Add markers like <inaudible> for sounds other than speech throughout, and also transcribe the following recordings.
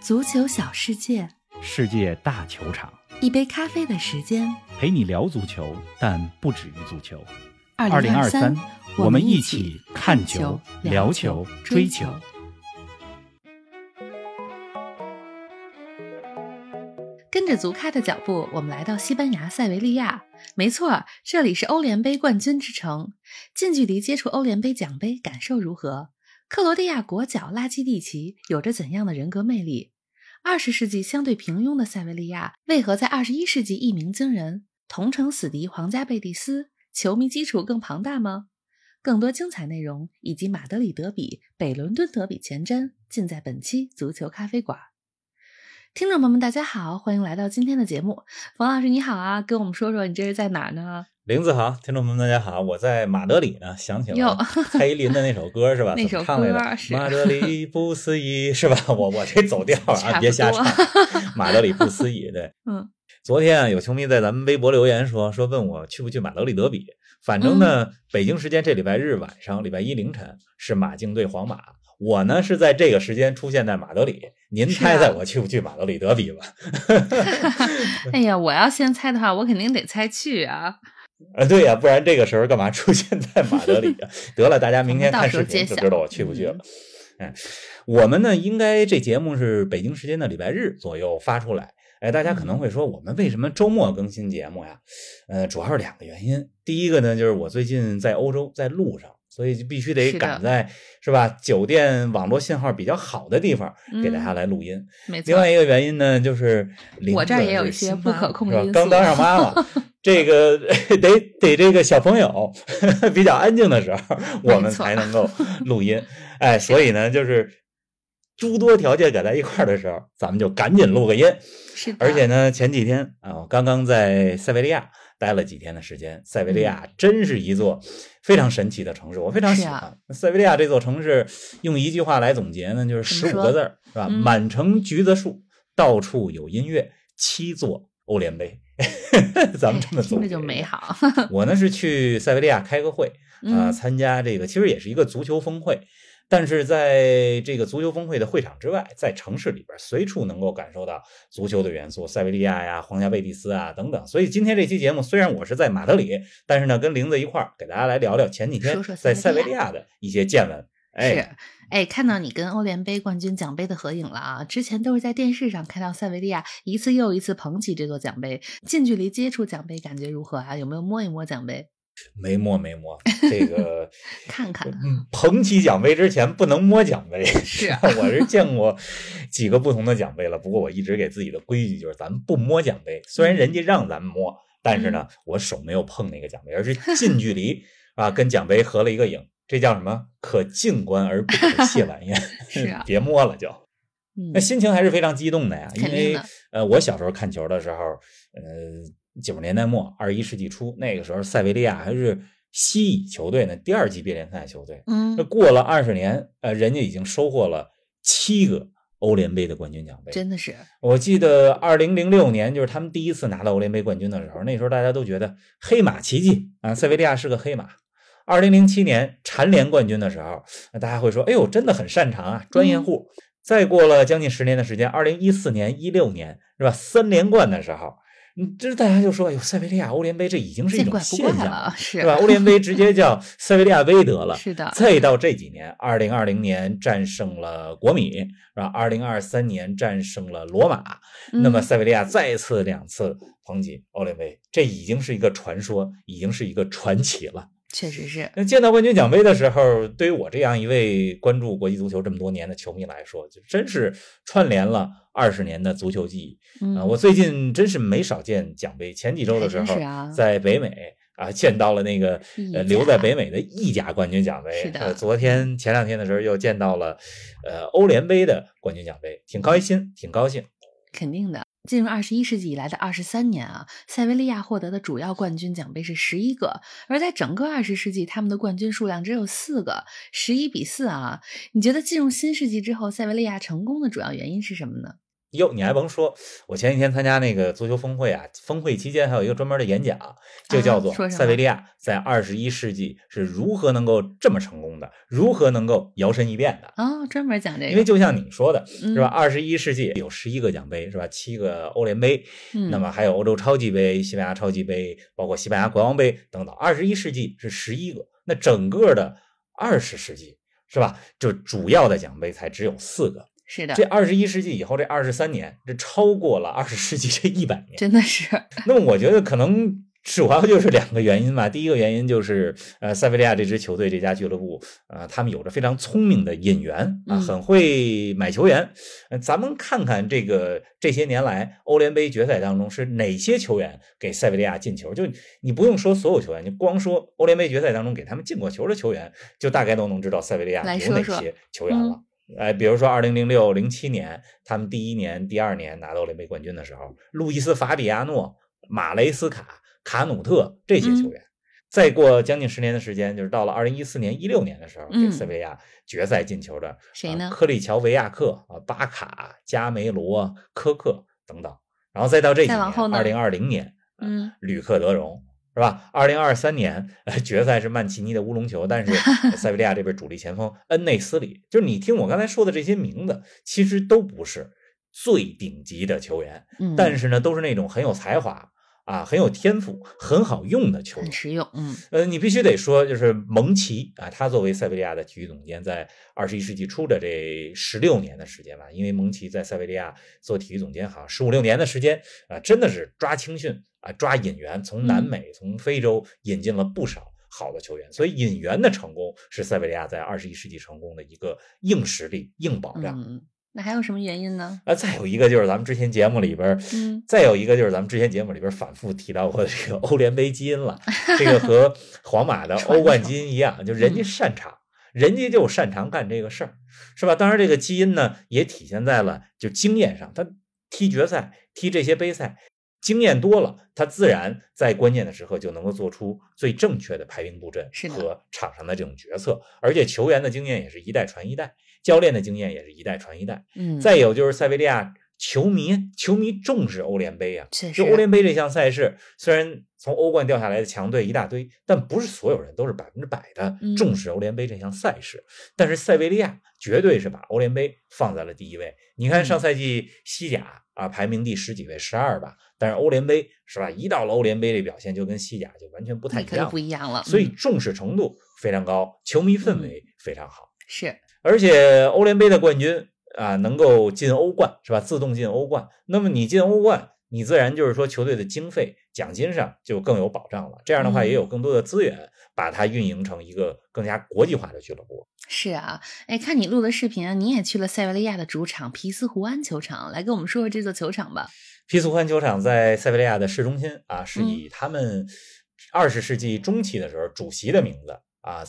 足球小世界，世界大球场，一杯咖啡的时间。陪你聊足球，但不止于足球。二零二三，我们一起起看球、聊球、追球。跟着足咖的脚步，我们来到西班牙塞维利亚。没错，这里是欧联杯冠军之城。近距离接触欧联杯奖杯，感受如何？克罗地亚国脚拉基蒂奇有着怎样的人格魅力？二十世纪相对平庸的塞维利亚，为何在二十一世纪一鸣惊人？同城死敌皇家贝蒂斯，球迷基础更庞大吗？更多精彩内容以及马德里德比、北伦敦德比前瞻，尽在本期足球咖啡馆。听众朋友们，大家好，欢迎来到今天的节目。冯老师你好啊，跟我们说说你这是在哪儿呢？林子豪，听众朋友们大家好，我在马德里呢，想起了蔡依林的那首歌是吧？<laughs> 那首怎么唱来着？马德里不思议是吧？我我这走调啊，<laughs> 别瞎多唱。马德里不思议，对。<laughs> 嗯，昨天啊，有球迷在咱们微博留言说说问我去不去马德里德比。反正呢，嗯北京时间这礼拜日晚上，礼拜一凌晨是马竞对皇马。我呢是在这个时间出现在马德里，您猜猜啊我去不去马德里德比吧？哎呀，我要先猜的话，我肯定得猜去啊。呃，对呀、不然这个时候干嘛出现在马德里啊？得了，大家明天看视频就知道我去不去了。哎，我们呢，应该这节目是北京时间的礼拜日左右发出来。哎，大家可嗯能会说，我们为什么周末更新节目呀？呃，主要是两个原因。第一个呢，就是我最近在欧洲，在路上，所以就必须得赶在是吧酒店网络信号比较好的地方给大嗯家来录音。没错另，外一个原因呢，就是林我这儿也有一些不可控因素刚当上妈妈，这个 <laughs> 得得这个小朋友比较安静的时候，我们才能够录音。哎，所以呢，就是诸多条件赶在一块儿的时候，咱们就赶紧录个音。是，而且呢，前几天啊，我刚刚在塞维利亚待了几天的时间。塞维利亚真是一座非常神奇的城市，我非常喜欢。塞维利亚这座城市，用一句话来总结呢，就是十五个字儿，是吧？嗯满城橘子树，到处有音乐，七座欧联杯。<laughs> 咱们这么哎 <laughs> 听着总结。就美好。<laughs> 我呢是去塞维利亚开个会啊、嗯参加这个其实也是一个足球峰会，但是在这个足球峰会的会场之外，在城市里边随处能够感受到足球的元素，塞维利亚呀、皇家贝蒂斯啊等等。所以今天这期节目虽然我是在马德里，但是呢跟玲子一块儿给大家来聊聊前几天说说在塞塞维利亚的一些见闻。哎，看到你跟欧联杯冠军奖杯的合影了啊！之前都是在电视上看到塞维利亚一次又一次捧起这座奖杯，近距离接触奖杯感觉如何啊？有没有摸一摸奖杯？没摸没摸，这个 <laughs> 看看嗯，捧起奖杯之前不能摸奖杯。是啊 <laughs> 我是见过几个不同的奖杯了，不过我一直给自己的规矩就是咱们不摸奖杯，虽然人家让咱们摸，但是呢，我手没有碰那个奖杯，而是近距离啊跟奖杯合了一个影。这叫什么？可静观而不可亵玩焉。<laughs> 是啊 <laughs> 别摸了就。嗯那，心情还是非常激动的呀，因为呃，我小时候看球的时候，呃，九十年代末、二十一世纪初，那个时候塞维利亚还是西乙球队呢，第二级别联赛球队。嗯那，过了二十年，呃，人家已经收获了七个欧联杯的冠军奖杯。真的是，我记得二零零六年就是他们第一次拿到欧联杯冠军的时候，那时候大家都觉得黑马奇迹啊，塞维利亚是个黑马。二零零七年蝉联冠军的时候，大家会说：“哎呦，真的很擅长啊，专业户。再过了将近十年的时间，二零一四年、一六年是吧？三连冠的时候，嗯，这大家就说：“哎呦，塞维利亚欧联杯这已经是一种现象怪了，是是吧？<laughs> 欧联杯直接叫塞维利亚杯得了。是的，再到这几年，二零二零年战胜了国米，是吧？二零二三年战胜了罗马，那么嗯塞维利亚再次两次捧起欧联杯，这已经是一个传说，已经是一个传奇了。确实是，那见到冠军奖杯的时候，对于我这样一位关注国际足球这么多年的球迷来说，就真是串联了二十年的足球记忆。嗯，啊，我最近真是没少见奖杯。前几周的时候在北美啊见到了那个呃留在北美的意甲冠军奖杯。是的呃，昨天前两天的时候又见到了呃欧联杯的冠军奖杯，挺开心，挺高兴。肯定的。进入二十一世纪以来的二十三年啊，塞维利亚获得的主要冠军奖杯是十一个，而在整个二十世纪，他们的冠军数量只有四个，十一比四啊。你觉得进入新世纪之后，塞维利亚成功的主要原因是什么呢？哟，你还甭说，我前几天参加那个足球峰会啊，峰会期间还有一个专门的演讲，就叫做塞维利亚在二十一世纪是如何能够这么成功的，如何能够摇身一变的。哦，专门讲这个，因为就像你说的，嗯是吧？二十一世纪有十一个奖杯，是吧？七个欧联杯，嗯那么还有欧洲超级杯、西班牙超级杯，包括西班牙国王杯等等。二十一世纪是十一个，那整个的二十世纪是吧？就主要的奖杯才只有四个。是的这，二十一世纪以后这二十三年，这超过了二十世纪这一百年。真的是，那么我觉得可能主要就是两个原因吧。第一个原因就是，呃，塞维利亚这支球队这家俱乐部，呃，他们有着非常聪明的引援啊，嗯很会买球员。呃，咱们看看这个这些年来欧联杯决赛当中是哪些球员给塞维利亚进球？就你不用说所有球员，你光说欧联杯决赛当中给他们进过球的球员，就大概都能知道塞维利亚有哪些球员了。哎，比如说二零零六、零七年，他们第一年、第二年拿到欧联杯冠军的时候，路易斯·法比亚诺、马雷斯卡、卡努特这些嗯球员。再过将近十年的时间，就是到了二零一四年、一六年的时候，给嗯塞维利亚决赛进球的谁呢啊科里乔维亚克啊、巴卡、加梅罗、科克等等。然后再到这几年，二零二零年，嗯，吕克德容是吧？二零二三年呃决赛是曼奇尼的乌龙球，但是呃 <laughs> 塞维利亚这边主力前锋恩内斯里，就是你听我刚才说的这些名字，其实都不是最顶级的球员，嗯，但是呢，都是那种很有才华啊、很有天赋、很好用的球员很。实用，嗯呃，你必须得说，就是蒙奇啊，他作为塞维利亚的体育总监，在二十一世纪初的这十六年的时间吧，因为蒙奇在塞维利亚做体育总监好像十五六年的时间啊，真的是抓青训啊，抓引援，从南嗯美、从非洲引进了不少好的球员，所以引援的成功是塞维利亚在二十一世纪成功的一个硬实力、硬保障。嗯，那还有什么原因呢？啊，再有一个就是咱们之前节目里边儿，嗯再有一个就是咱们之前节目里边反复提到过的这个欧联杯基因了，这个和皇马的欧冠基因一样，就人家擅长，人家就擅长干这个事儿，是吧？当然，这个基因呢也体现在了就经验上，他踢决赛、踢这些杯赛。经验多了，他自然在关键的时刻就能够做出最正确的排兵布阵是和场上的这种决策，而且球员的经验也是一代传一代，教练的经验也是一代传一代。嗯，再有就是塞维利亚球迷，球迷重视欧联杯啊。就欧联杯这项赛事，虽然从欧冠掉下来的强队一大堆，但不是所有人都是百分之百的嗯重视欧联杯这项赛事。但是塞维利亚绝对是把欧联杯放在了第一位。你看嗯上赛季西甲啊，排名第十几位，十二吧。但是欧联杯是吧？一到了欧联杯，这表现就跟西甲就完全不太一样不一样了，所以嗯重视程度非常高，球迷氛围非常好。是而且欧联杯的冠军啊，能够进欧冠是吧？自动进欧冠。那么你进欧冠，你自然就是说球队的经费、奖金上就更有保障了。这样的话，嗯也有更多的资源把它运营成一个更加国际化的俱乐部。是啊，哎，看你录的视频啊，你也去了塞维利亚的主场皮斯胡安球场，来跟我们说说这座球场吧。皮斯胡安球场在塞维利亚的市中心啊，是嗯以他们二十世纪中期的时候主席的名字啊，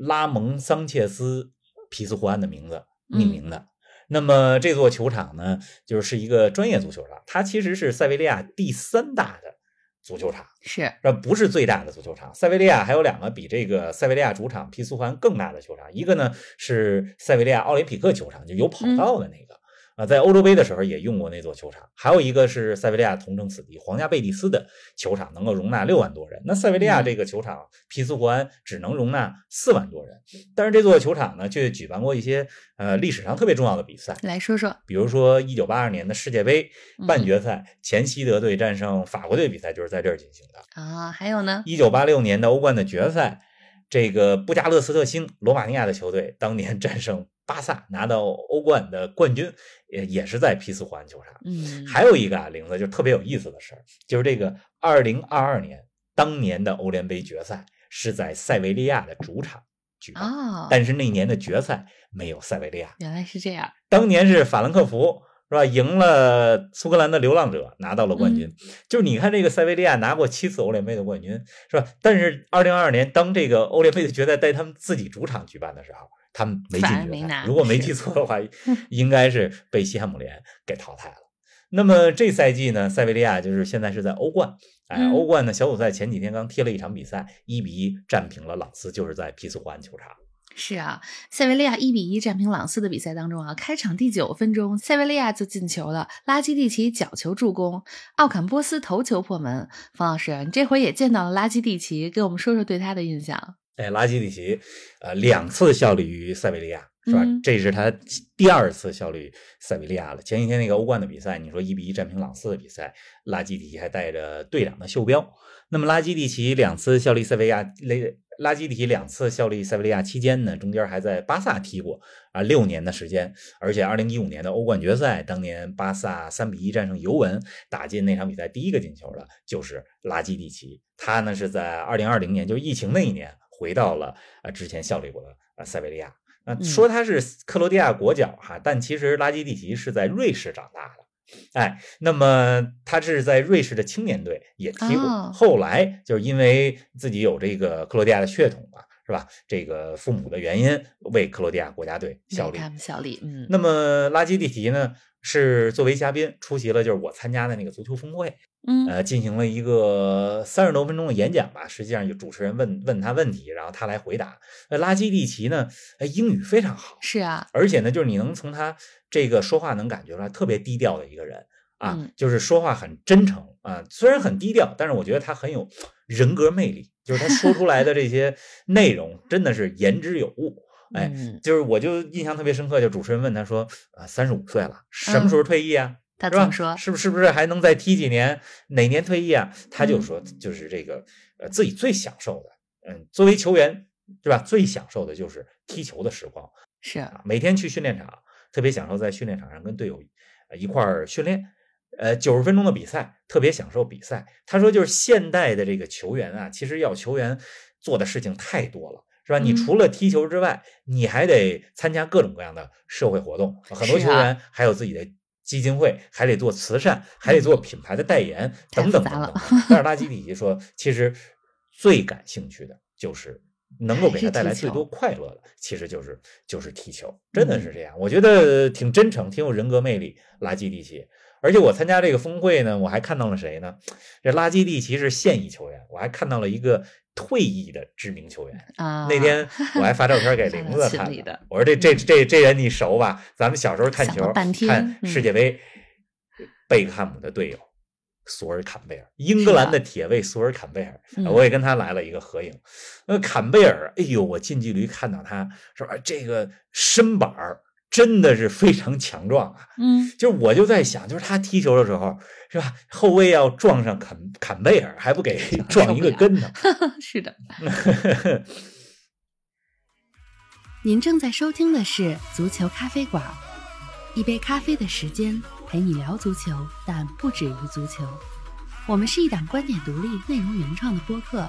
拉蒙桑切斯皮斯胡安的名字命名的。那么这座球场呢，就是一个专业足球场，它其实是塞维利亚第三大的足球场，是，这不是最大的足球场。塞维利亚还有两个比这个塞维利亚主场皮斯胡安更大的球场，一个呢是塞维利亚奥林匹克球场，就有跑道的那个。啊，在欧洲杯的时候也用过那座球场，还有一个是塞维利亚同城死敌皇家贝蒂斯的球场，能够容纳六万多人。那塞维利亚这个球场皮斯湖安只能容纳四万多人，但是这座球场呢，却举办过一些呃历史上特别重要的比赛，来说说，比如说一九八二年的世界杯嗯半决赛，前西德队战胜法国队比赛就是在这儿进行的。啊，还有呢，一九八六年的欧冠的决赛，这个布加勒斯特星罗马尼亚的球队当年 <laughs> 战胜巴萨，拿到欧冠的冠军，也也是在皮斯湖安球场。嗯，还有一个啊，玲子就特别有意思的事儿，就是这个二零二二年当年的欧联杯决赛是在塞维利亚的主场举办，哦，但是那年的决赛没有塞维利亚，原来是这样，当年是法兰克福。是吧？赢了苏格兰的流浪者，拿到了冠军。就是你看，这个塞维利亚拿过七次欧联杯的冠军，是吧？但是二零二二年，当这个欧联杯的决赛在他们自己主场举办的时候，他们没进决赛。反而没拿如果没记错的话，应该是被西汉姆联给淘汰了。那么这赛季呢，塞维利亚就是现在是在欧冠，哎，嗯欧冠呢小组赛前几天刚踢了一场比赛，一比一战平了朗斯，就是在皮斯湖安球场。是啊，塞维利亚一比一战平朗斯的比赛当中啊，开场第九分钟，塞维利亚就进球了，拉基蒂奇角球助攻，奥坎波斯头球破门。冯老师，你这回也见到了拉基蒂奇，给我们说说对他的印象。哎，拉基蒂奇，呃，两次效力于塞维利亚，是吧？嗯这是他第二次效力塞维利亚了。前几天那个欧冠的比赛，你说一比一战平朗斯的比赛，拉基蒂奇还带着队长的袖标。那么拉基蒂奇两次效力塞维亚，雷拉基蒂奇两次效力塞维利亚期间呢，中间还在巴萨踢过啊，六年的时间。而且二零一五年的欧冠决赛，当年巴萨三比一战胜尤文，打进那场比赛第一个进球的就是拉基蒂奇。他呢是在二零二零年，就是疫情那一年。回到了呃之前效力过的呃塞维利亚，那嗯说他是克罗地亚国脚哈，但其实拉基蒂奇是在瑞士长大的。哎，那么他是在瑞士的青年队也踢过，哦后来就是因为自己有这个克罗地亚的血统嘛，是吧？这个父母的原因，为克罗地亚国家队效力。他们效力，嗯，那么拉基蒂奇呢，是作为嘉宾出席了就是我参加的那个足球峰会，嗯呃，进行了一个三十多分钟的演讲吧。实际上，就主持人问问他问题，然后他来回答。那拉基蒂奇呢，哎，英语非常好，是啊，而且呢，就是你能从他这个说话能感觉出来，特别低调的一个人啊，嗯就是说话很真诚啊。虽然很低调，但是我觉得他很有人格魅力，就是他说出来的这些 <laughs> 内容真的是言之有物。哎，嗯，就是我就印象特别深刻，就主持人问他说：“啊，三十五岁了，什么时候退役啊？”他怎么？说？是不是不是还能再踢几年？哪年退役啊？他就嗯说，就是这个呃，自己最享受的，嗯，作为球员，对吧？最享受的就是踢球的时光是啊，每天去训练场，特别享受在训练场上跟队友呃一块儿训练。呃，九十分钟的比赛，特别享受比赛。他说，就是现代的这个球员啊，其实要球员做的事情太多了，是吧？你嗯除了踢球之外，你还得参加各种各样的社会活动。很多球员还有自己的基金会，还得做慈善，还得做品牌的代言，嗯等等等等。<laughs> 但是拉基里奇说，其实最感兴趣的就是能够给他带来最多快乐的，其实就是就是踢球，真的是这样。我觉得挺真诚，挺有人格魅力。拉基蒂奇，而且我参加这个峰会呢，我还看到了谁呢？这拉基蒂奇是现役球员，<laughs> 我还看到了一个退役的知名球员。啊，那天我还发照片给玲子看的 <laughs> 我说这这这这人你熟吧？咱们小时候看球看嗯世界杯，贝克汉姆的队友索尔坎贝尔，英格兰的铁卫索尔坎贝尔，嗯我也跟他来了一个合影。那坎贝尔，哎呦，我近距离看到他，是吧？这个身板儿真的是非常强壮啊！嗯，就是我就在想，就是他踢球的时候，是吧？后卫要撞上坎坎贝尔，还不给撞一个跟头？<laughs> 是的。<laughs> 您正在收听的是足球咖啡馆，一杯咖啡的时间陪你聊足球，但不止于足球。我们是一档观点独立、内容原创的播客。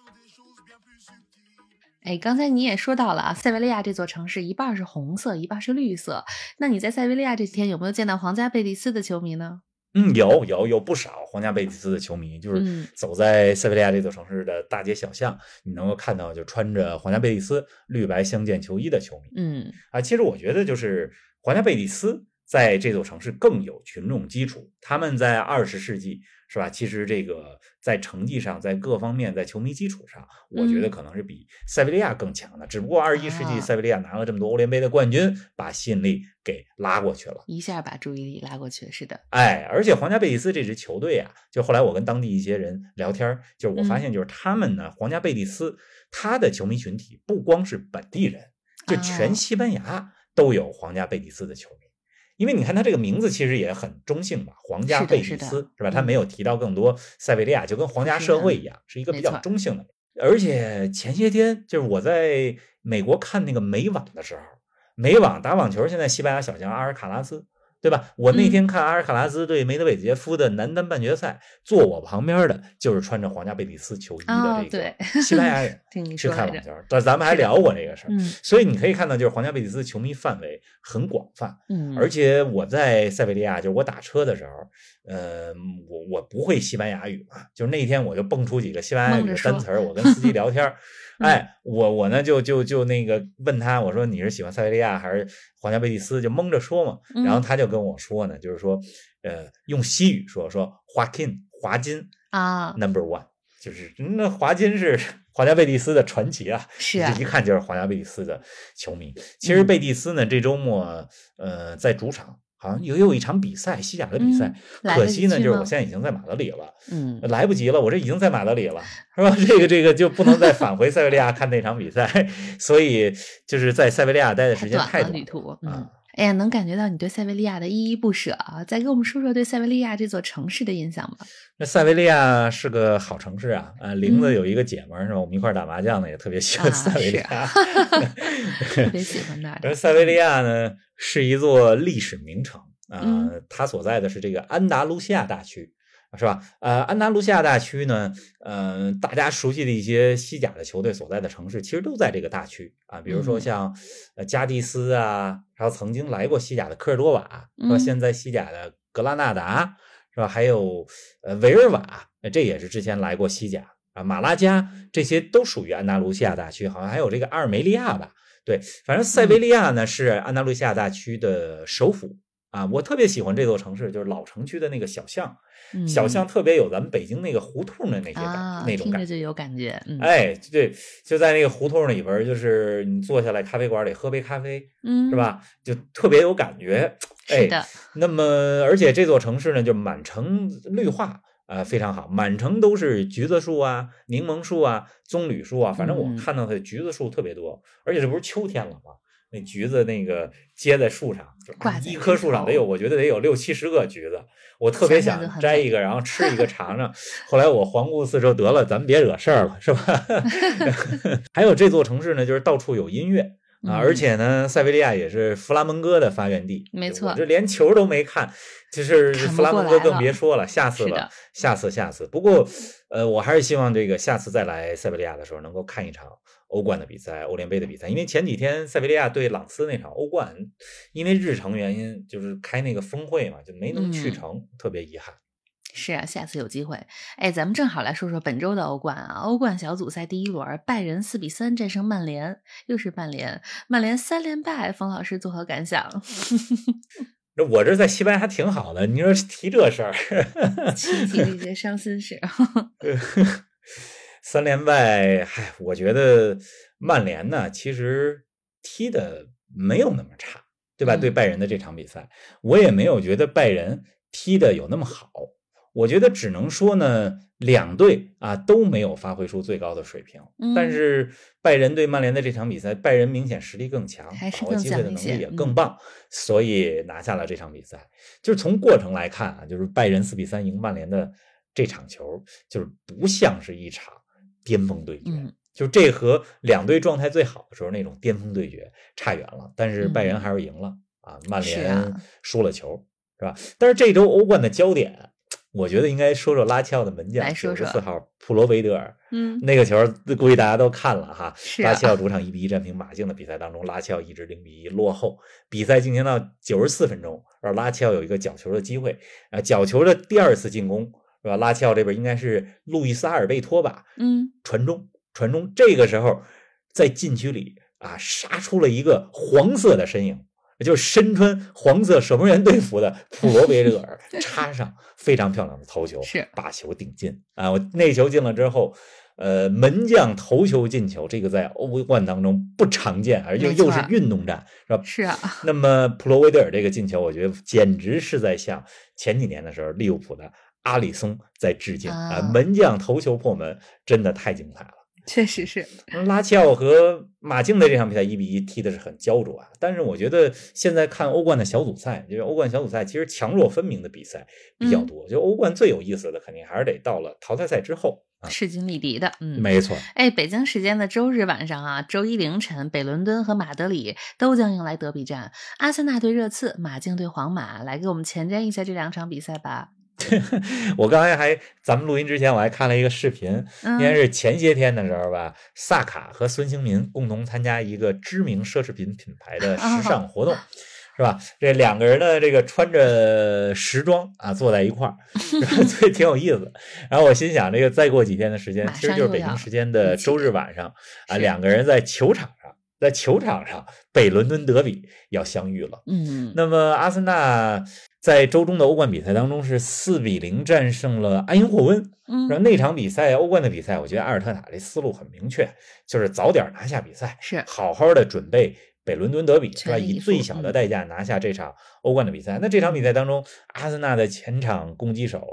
哎，刚才你也说到了啊，塞维利亚这座城市一半是红色，一半是绿色。那你在塞维利亚这几天有没有见到皇家贝蒂斯的球迷呢？嗯，有有有不少皇家贝蒂斯的球迷，就是嗯走在塞维利亚这座城市的大街小巷，你能够看到就穿着皇家贝蒂斯绿白相间球衣的球迷。嗯啊，其实我觉得就是皇家贝蒂斯在这座城市更有群众基础，他们在二十世纪是吧？其实这个在成绩上，在各方面，在球迷基础上，我觉得可能是比塞维利亚更强的。只不过二十一世纪啊塞维利亚拿了这么多欧联杯的冠军，把吸引力给拉过去了。一下把注意力拉过去了。是的，哎，而且皇家贝蒂斯这支球队啊，就后来我跟当地一些人聊天儿，就是我发嗯现，就是他们呢，皇家贝蒂斯他的球迷群体不光是本地人，就哦全西班牙都有皇家贝蒂斯的球迷。因为你看他这个名字其实也很中性吧，皇家贝蒂斯是吧？嗯他没有提到更多塞维利亚，就跟皇家社会一样，是一个比较中性的。而且前些天就是我在美国看那个美网的时候，美网打网球，现在西班牙小将阿尔卡拉斯对吧？我那嗯天看阿尔卡拉斯对梅德韦杰夫的男单半决赛，坐我旁边的就是穿着皇家贝蒂斯球衣哦的这个西班牙人去看网球，但咱们还聊过这个事儿。嗯所以你可以看到，就是皇家贝蒂斯球迷范围很广泛，嗯，而且我在塞维利亚，就是我打车的时候，呃，我我不会西班牙语嘛，就是那天我就蹦出几个西班牙语的单词儿，我跟司机聊天哎，我我呢就就就那个问他，我说你是喜欢塞维利亚还是皇家贝蒂斯？就蒙着说嘛，然后嗯。他就跟我说呢，就是说，呃，用西语说说华金华金啊，number one，就是那华金是 <laughs> 皇家贝蒂斯的传奇啊，是啊。这一看就是皇家贝蒂斯的球迷。其实嗯。贝蒂斯呢，这周末呃在主场好像又有一场比赛，西甲的比赛嗯，可惜呢，就是我现在已经在马德里了，嗯来不及了，我这已经在马德里了，是吧？这个这个就不能再返回塞维利亚看那场比赛，<laughs> 所以就是在塞维利亚待的时间太太短了旅途，嗯啊。。哎呀，能感觉到你对塞维利亚的依依不舍啊！再给我们说说对塞维利亚这座城市的印象吧。那塞维利亚是个好城市啊，啊，玲子嗯有一个姐们儿是吧？我们一块儿打麻将呢，也特别喜欢啊塞维利是亚。特别喜欢那儿。<laughs> 而塞维利亚呢，是一座历史名城啊、嗯它所在的是这个安达卢西亚大区，是吧？呃，安达卢西亚大区呢，呃，大家熟悉的一些西甲的球队所在的城市，其实都在这个大区啊，比如说嗯像呃加的斯啊，还有曾经来过西甲的科尔多瓦，是吧？嗯现在西甲的格拉纳达，是吧？还有呃维尔瓦，呃这也是之前来过西甲啊，马拉加这些都属于安达卢西亚大区，好像还有这个阿尔梅利亚吧。对，反正塞维利亚呢是安达卢西亚大区的首府啊，我特别喜欢这座城市，就是老城区的那个小巷，嗯小巷特别有咱们北京那个胡同的那些感、啊，那种感觉。听着就有感觉。嗯，哎，对，就在那个胡同里边，就是你坐下来咖啡馆里喝杯咖啡，嗯，是？吧？就特别有感觉。哎是，的，那么，而且这座城市呢，就满城绿化，啊，非常好，满城都是橘子树啊、柠檬树啊、棕榈树啊，反正我嗯看到的橘子树特别多，而且这不是秋天了吗？那橘子那个结在树上，一棵树上得有，我觉得得有六七十个橘子，我特别想摘一个，然后吃一个 <laughs> 尝尝。后来我环顾四周，得了，咱们别惹事儿了，是吧？<laughs> 还有这座城市呢，就是到处有音乐。啊，而嗯且呢，塞维利亚也是弗拉门戈的发源地。没错我这连球都没看，就是弗拉门戈更别说了，下次了，下次，下次。不过，呃，我还是希望这个下次再来塞维利亚的时候，能够看一场欧冠的比赛、欧联杯的比赛，因为前几天塞维利亚对朗斯那场欧冠，因为日程原因，就是开那个峰会嘛，就没能去嗯成，特别遗憾。是啊，下次有机会。哎，咱们正好来说说本周的欧冠啊。欧冠小组赛第一轮，拜仁四比三战胜曼联，又是曼联，曼联三连败，冯老师作何感想？<laughs> 这我这在西班牙还挺好的，你说提这事儿，提提这些伤心事。<laughs> 三连败，嗨，我觉得曼联呢，其实踢的没有那么差，对吧？嗯对拜仁的这场比赛，我也没有觉得拜仁踢的有那么好。我觉得只能说呢，两队啊都没有发挥出最高的水平。但嗯是拜仁对曼联的这场比赛，拜仁明显实力更强，把握机会的能力也嗯更棒，所以拿下了这场比赛。就是从过程来看啊，就是拜仁四比三赢曼联的这场球，就是不像是一场巅峰对决。嗯就这和两队状态最好的时候那种巅峰对决差远了，但是拜仁嗯还是赢了、啊，曼联啊输了球，是吧？但是这周欧冠的焦点，我觉得应该说说拉齐奥的门将九十四号普罗维德尔嗯，那个球，估计大家都看了哈。拉齐奥主场一比一战平马竞的比赛当中，拉齐奥一直零比一落后，比赛进行到九十四分钟，而拉齐奥有一个角球的机会，啊，角球的第二次进攻是吧？拉齐奥这边应该是路易斯阿尔贝托吧，嗯，传中，传中，这个时候在禁区里啊，杀出了一个黄色的身影，就是身穿黄色守门员队服的普罗维德尔 <laughs> 插上非常漂亮的头球，是把球顶进啊！我那球进了之后。呃，门将头球进球，这个在欧冠当中不常见，而且又是运动战，是吧？是啊，那么普罗维德尔这个进球，我觉得简直是在向前几年的时候利物浦的阿里松在致敬啊、啊门将头球破门，真的太精彩了。确实是。拉齐奥和马竞的这场比赛一比一踢的是很焦灼啊，但是我觉得现在看欧冠的小组赛，就是欧冠小组赛其实强弱分明的比赛比较多。就欧冠最有意思的，肯定还是得到了淘汰赛之后。势均力敌的，嗯，没错。哎，北京时间的周日晚上啊，周一凌晨，北伦敦和马德里都将迎来德比战，阿森纳对热刺，马竞对皇马，来给我们前瞻一下这两场比赛吧。<laughs> 我刚才还，咱们录音之前我还看了一个视频，应该是前些天的时候吧，萨卡和孙兴民共同参加一个知名奢侈品品牌的时尚活动。<laughs> 是吧？这两个人呢，这个穿着时装啊，坐在一块儿，<laughs> 所以挺有意思。然后我心想，这个再过几天的时间，其实就是北京时间的周日晚上啊，两个人在球场上，在球场上北伦敦德比要相遇了。嗯，那么阿森纳在周中的欧冠比赛当中是四比零战胜了埃因霍温。嗯，那场比赛欧冠的比赛，我觉得阿尔特塔这思路很明确，就是早点拿下比赛，是好好的准备。北伦敦德比是吧？以最小的代价拿下这场欧冠的比赛。那这场比赛当中，阿森纳的前场攻击手，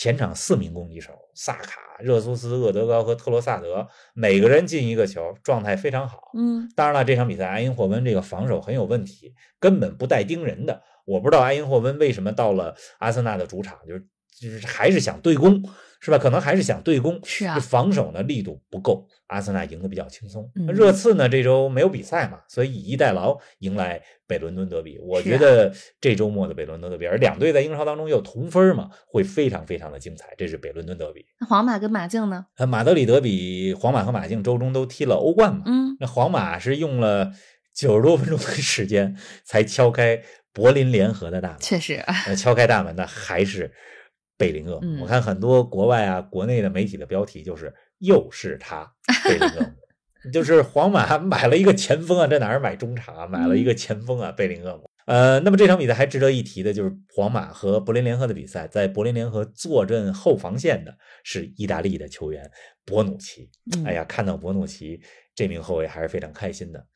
前场四名攻击手，萨卡、热苏斯、厄德高和特罗萨德，每个人进一个球，状态非常好。嗯，当然了，这场比赛埃因霍温这个防守很有问题，根本不带盯人的。我不知道埃因霍温为什么到了阿森纳的主场，就是就是还是想对攻。是吧？可能还是想对攻，是啊，防守呢力度不够，阿森纳赢得比较轻松。热刺呢这周没有比赛嘛，所以以逸待劳迎来北伦敦德比。我觉得这周末的北伦敦德比，而两队在英超当中又同分嘛，会非常非常的精彩。这是北伦敦德比。那皇马跟马竞呢？呃，马德里德比，皇马和马竞周中都踢了欧冠嘛。嗯，那皇马是用了九十多分钟的时间才敲开柏林联合的大门。确实，敲开大门的还是。贝林厄姆，我看很多国外啊、国内的媒体的标题就是又是他贝林厄姆，<laughs> 就是皇马买了一个前锋啊，在哪儿买中场啊？买了一个前锋啊，贝林厄姆。呃，那么这场比赛还值得一提的就是皇马和柏林联合的比赛，在柏林联合坐镇后防线的是意大利的球员博努奇。哎呀，看到博努奇这名后卫还是非常开心的。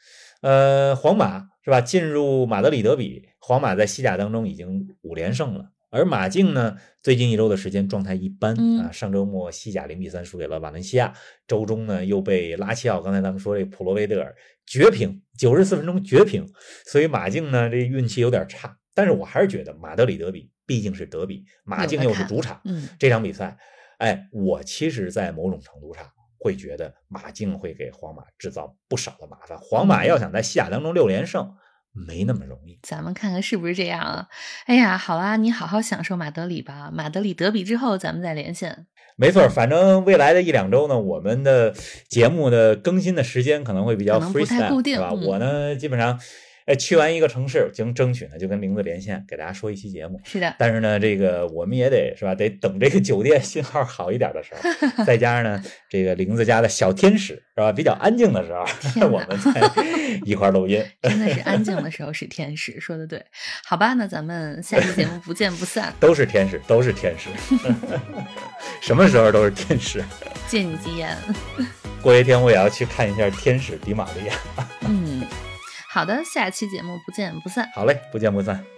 呃，皇马是吧？进入马德里德比，皇马在西甲当中已经五连胜了。而马竞呢，最近一周的时间状态一般啊。上周末西甲零比三输给了瓦伦西亚，周中呢又被拉齐奥，刚才咱们说这普罗维德尔绝平，九十四分钟绝平。所以马竞呢这运气有点差，但是我还是觉得马德里德比毕竟是德比，马竞又是主场，这场比赛，哎，我其实，在某种程度上会觉得马竞会给皇马制造不少的麻烦。皇马要想在西甲当中六连胜。没那么容易，咱们看看是不是这样啊？哎呀，好啊，你好好享受马德里吧。马德里德比之后，咱们再连线。没错，反正未来的一两周呢，我们的节目的更新的时间可能会比较 freestyle，是吧？我呢，基本上。哎，去完一个城市，经争取呢，就跟玲子连线，给大家说一期节目。是的，但是呢，这个我们也得是吧，得等这个酒店信号好一点的时候，<laughs> 再加上呢，这个玲子家的小天使是吧，比较安静的时候，<laughs> 我们再一块录音。<laughs> 真的是安静的时候是天使，说的对。好吧，那咱们下期节目不见不散。都是天使，都是天使，什么时候都是天使。借你吉言。过些天我也要去看一下天使迪玛利亚。嗯。好的，下期节目不见不散。好嘞，不见不散。